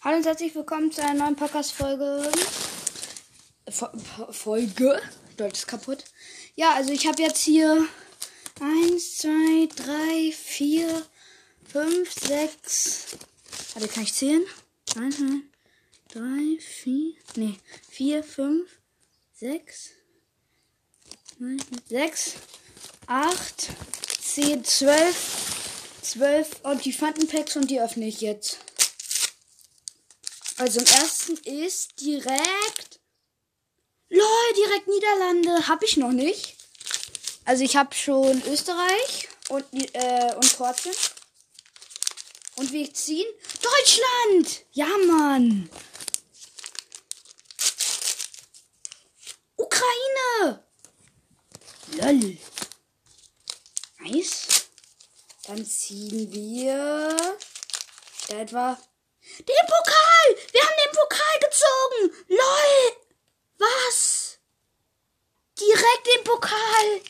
Hallo und herzlich willkommen zu einer neuen Podcast-Folge. Folge? Deutsch ist kaputt. Ja, also ich habe jetzt hier 1, 2, 3, 4, 5, 6. Warte, kann ich zählen? 1, 2, 3, 4. Nee, 4, 5, 6. 6, 8, 10, 12. 12 und die Phantom-Packs und die öffne ich jetzt. Also im ersten ist direkt. Lol, direkt Niederlande. Hab ich noch nicht. Also ich habe schon Österreich und, äh, und Kroatien. Und wir ziehen Deutschland. Ja, Mann. Ukraine. Lol. Nice. Dann ziehen wir da etwa den Pokal! Wir haben den Pokal gezogen! LOL! Was? Direkt den Pokal!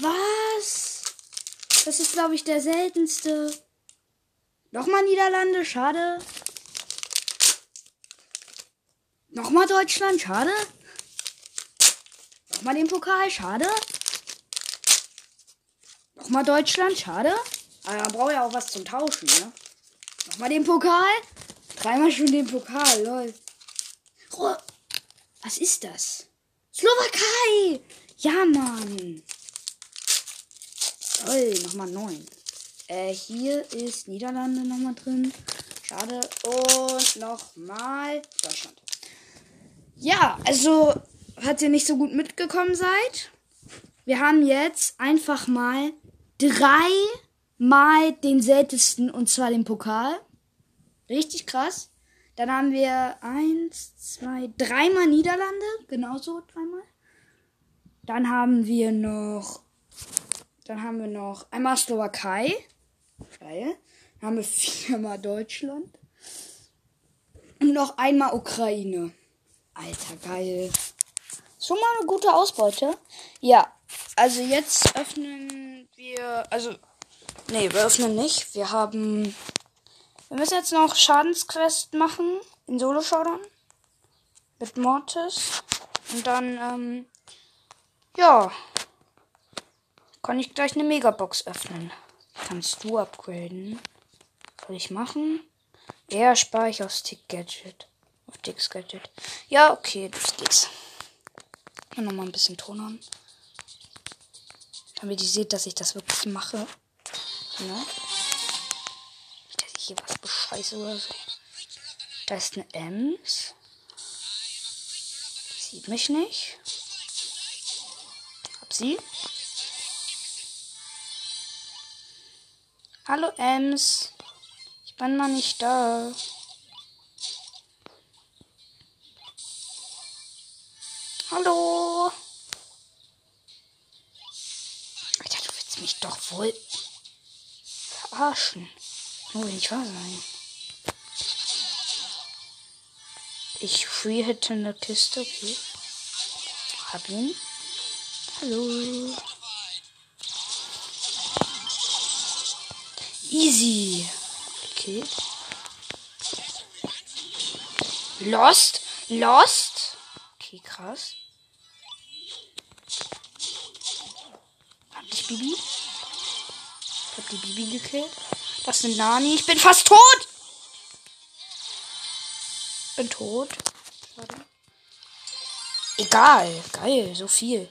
Was? Das ist, glaube ich, der seltenste. Nochmal Niederlande, schade. Nochmal Deutschland, schade. Nochmal den Pokal, schade. Nochmal Deutschland, schade. Aber man braucht ja auch was zum Tauschen, ne? Nochmal den Pokal. Dreimal schon den Pokal, lol. Was ist das? Slowakei! Ja, Mann. Toll, nochmal neun. Äh, hier ist Niederlande nochmal drin. Schade. Und nochmal Deutschland. Ja, also, falls ihr nicht so gut mitgekommen seid, wir haben jetzt einfach mal drei mal den seltensten und zwar den Pokal. Richtig krass. Dann haben wir eins, zwei, dreimal Niederlande. Genauso dreimal. Dann haben wir noch. Dann haben wir noch einmal Slowakei. Geil. Dann haben wir viermal Deutschland. Und noch einmal Ukraine. Alter, geil. Schon mal eine gute Ausbeute. Ja, also jetzt öffnen wir. Also, nee, wir öffnen nicht. Wir haben wir müssen jetzt noch Schadensquest machen in Solo Showdown mit Mortis und dann ähm, ja kann ich gleich eine Megabox öffnen. Kannst du upgraden? Soll ich machen? Ja, spare ich auf Stick Gadget. Auf Dicks Gadget. Ja, okay, das geht's. Und nochmal ein bisschen Ton an. Damit ihr seht, dass ich das wirklich mache. Ne? Hier was bescheiße oder so. Da ist eine Ems. Sieht mich nicht. Hab sie. Hallo Ems. Ich bin mal nicht da. Hallo. Alter, du willst mich doch wohl verarschen. Oh, nicht wahr sein. Ich free hätte eine Kiste, okay. Hab ihn. Hallo. Easy. Okay. Lost? Lost? Okay, krass. Hab dich, Bibi? Ich hab die Bibi gekillt. Das sind Nani. Ich bin fast tot. Bin tot. Warte. Egal. Geil. So viel.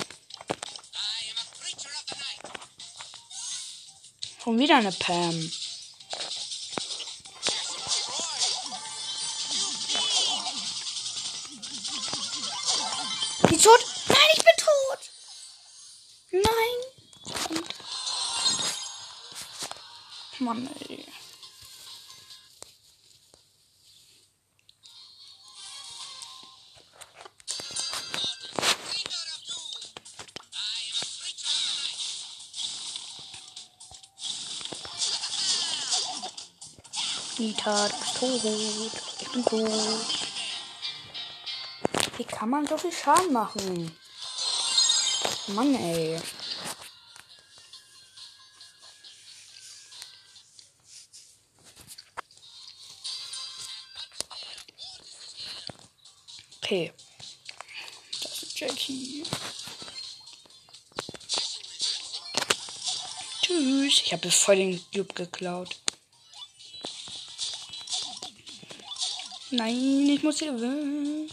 Und wieder eine Pam. Die tot? Nein, ich bin tot. Nein. Mann, ey. Nita, du bist tot. Ich bin tot. Wie kann man so viel Schaden machen? Mann, ey. Okay. Das ist Jackie. Tschüss. Ich habe voll den Cube geklaut. Nein, ich muss hier weg.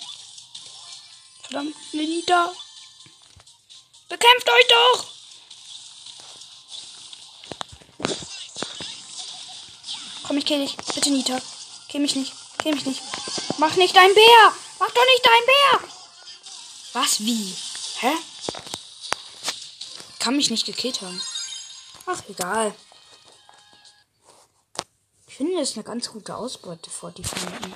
Verdammt, Nita. Bekämpft euch doch! Komm, ich kill dich. Bitte, Nita. Kill mich nicht. Kill mich nicht. Mach nicht dein Bär! Mach doch nicht dein Bär! Was? Wie? Hä? Kann mich nicht gekillt haben. Ach, egal. Ich finde, das ist eine ganz gute Ausbeute vor die Feinden.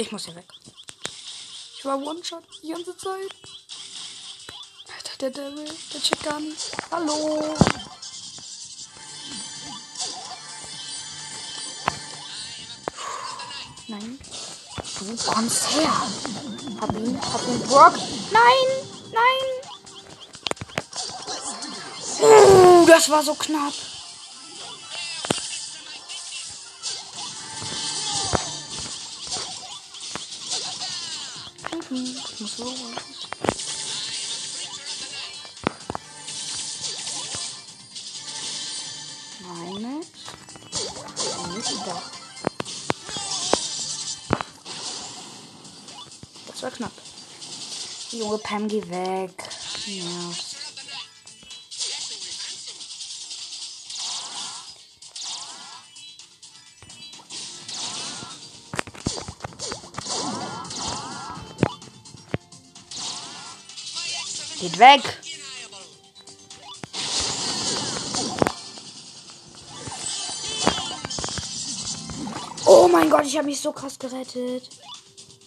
Ich muss hier weg. Ich war One-Shot die ganze Zeit. Alter, der Devil, der nicht. Hallo. Nein. Du kommst her. Hab ihn, hab ihn, Brock. Nein, nein. Uh, das war so knapp. Da. Das war knapp. Junge Pam, geh weg. Ja. Geht weg. Mein Gott, ich habe mich so krass gerettet.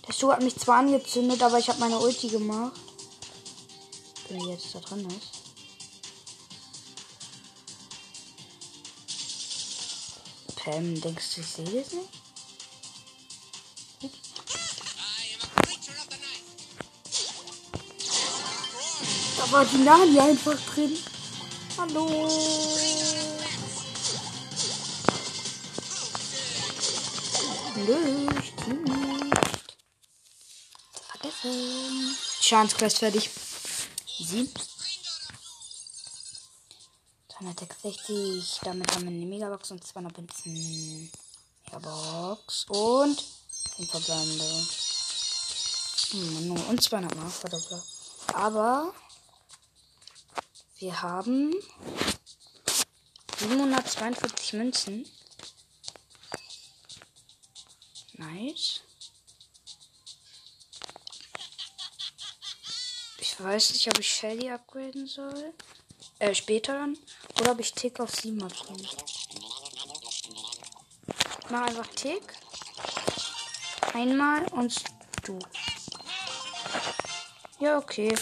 Der Stu hat mich zwar angezündet, aber ich habe meine Ulti gemacht. Wenn er jetzt da drin ist. Pam, denkst du, ich sehe das nicht? Da war die Nani einfach drin. Hallo. Nö, ich tu nicht. Vergessen. Schadensquest fertig. Sie. 260. Damit haben wir eine Megabox und 200 Münzen. Megabox. Und 5 verbleibende. Hm, und 200 Mark. Verdoppler. Aber wir haben 742 Münzen. Nice. Ich weiß nicht, ob ich Shelly upgraden soll. Äh, später dann. Oder ob ich Tick auf 7 upgraden mach einfach Tick. Einmal und du. Ja, okay.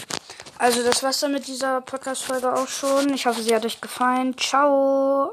Also das war's dann mit dieser Podcast-Folge auch schon. Ich hoffe, sie hat euch gefallen. Ciao.